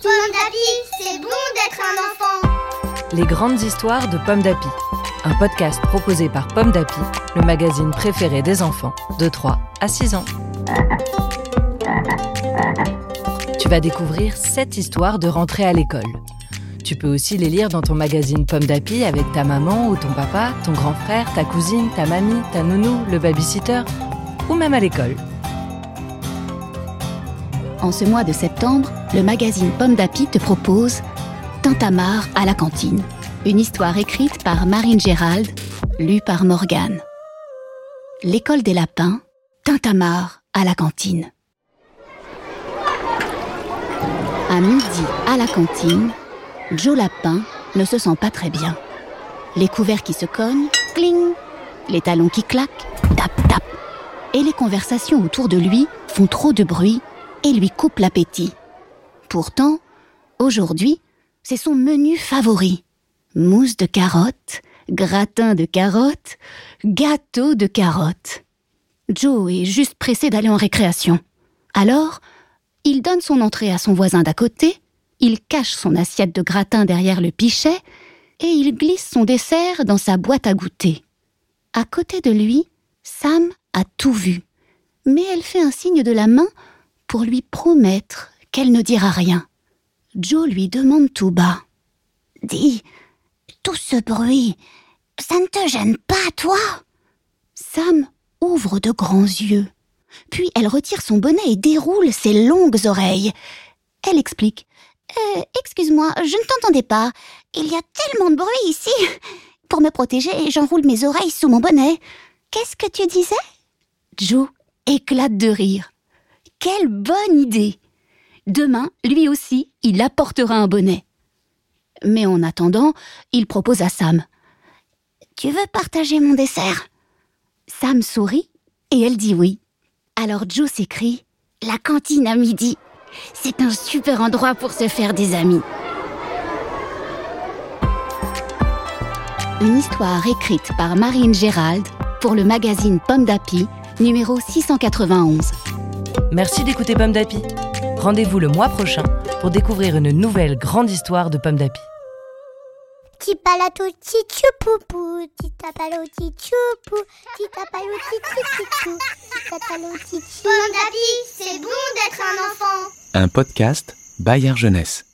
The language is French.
Pomme d'Api, c'est bon d'être un enfant. Les grandes histoires de Pomme d'Api. Un podcast proposé par Pomme d'Api, le magazine préféré des enfants de 3 à 6 ans. Tu vas découvrir 7 histoires de rentrée à l'école. Tu peux aussi les lire dans ton magazine Pomme d'Api avec ta maman ou ton papa, ton grand frère, ta cousine, ta mamie, ta nounou, le babysitter ou même à l'école. En ce mois de septembre, le magazine Pomme d'Api te propose Tintamarre à la cantine. Une histoire écrite par Marine Gérald, lue par Morgane. L'école des lapins, Tintamarre à la cantine. À midi, à la cantine, Joe Lapin ne se sent pas très bien. Les couverts qui se cognent, cling, les talons qui claquent, tap tap. Et les conversations autour de lui font trop de bruit et lui coupent l'appétit. Pourtant, aujourd'hui, c'est son menu favori. Mousse de carottes, gratin de carottes, gâteau de carottes. Joe est juste pressé d'aller en récréation. Alors, il donne son entrée à son voisin d'à côté, il cache son assiette de gratin derrière le pichet et il glisse son dessert dans sa boîte à goûter. À côté de lui, Sam a tout vu, mais elle fait un signe de la main pour lui promettre qu'elle ne dira rien. Joe lui demande tout bas. Dis, tout ce bruit, ça ne te gêne pas, toi? Sam ouvre de grands yeux. Puis elle retire son bonnet et déroule ses longues oreilles. Elle explique. Euh, excuse-moi, je ne t'entendais pas. Il y a tellement de bruit ici. Pour me protéger, j'enroule mes oreilles sous mon bonnet. Qu'est-ce que tu disais? Joe éclate de rire. Quelle bonne idée Demain, lui aussi, il apportera un bonnet. Mais en attendant, il propose à Sam. Tu veux partager mon dessert? Sam sourit et elle dit oui. Alors Joe s'écrie La cantine à midi. C'est un super endroit pour se faire des amis. Une histoire écrite par Marine Gérald pour le magazine Pomme d'Api, numéro 691. Merci d'écouter Pomme d'Api. Rendez-vous le mois prochain pour découvrir une nouvelle grande histoire de Pomme d'Api. Petit palato, petit poupou, petit tapalo, petit choupou, petit tapalo, petit chou, petit tapalo, petit Pomme d'Api, c'est bon d'être un enfant. Un podcast Bayard Jeunesse.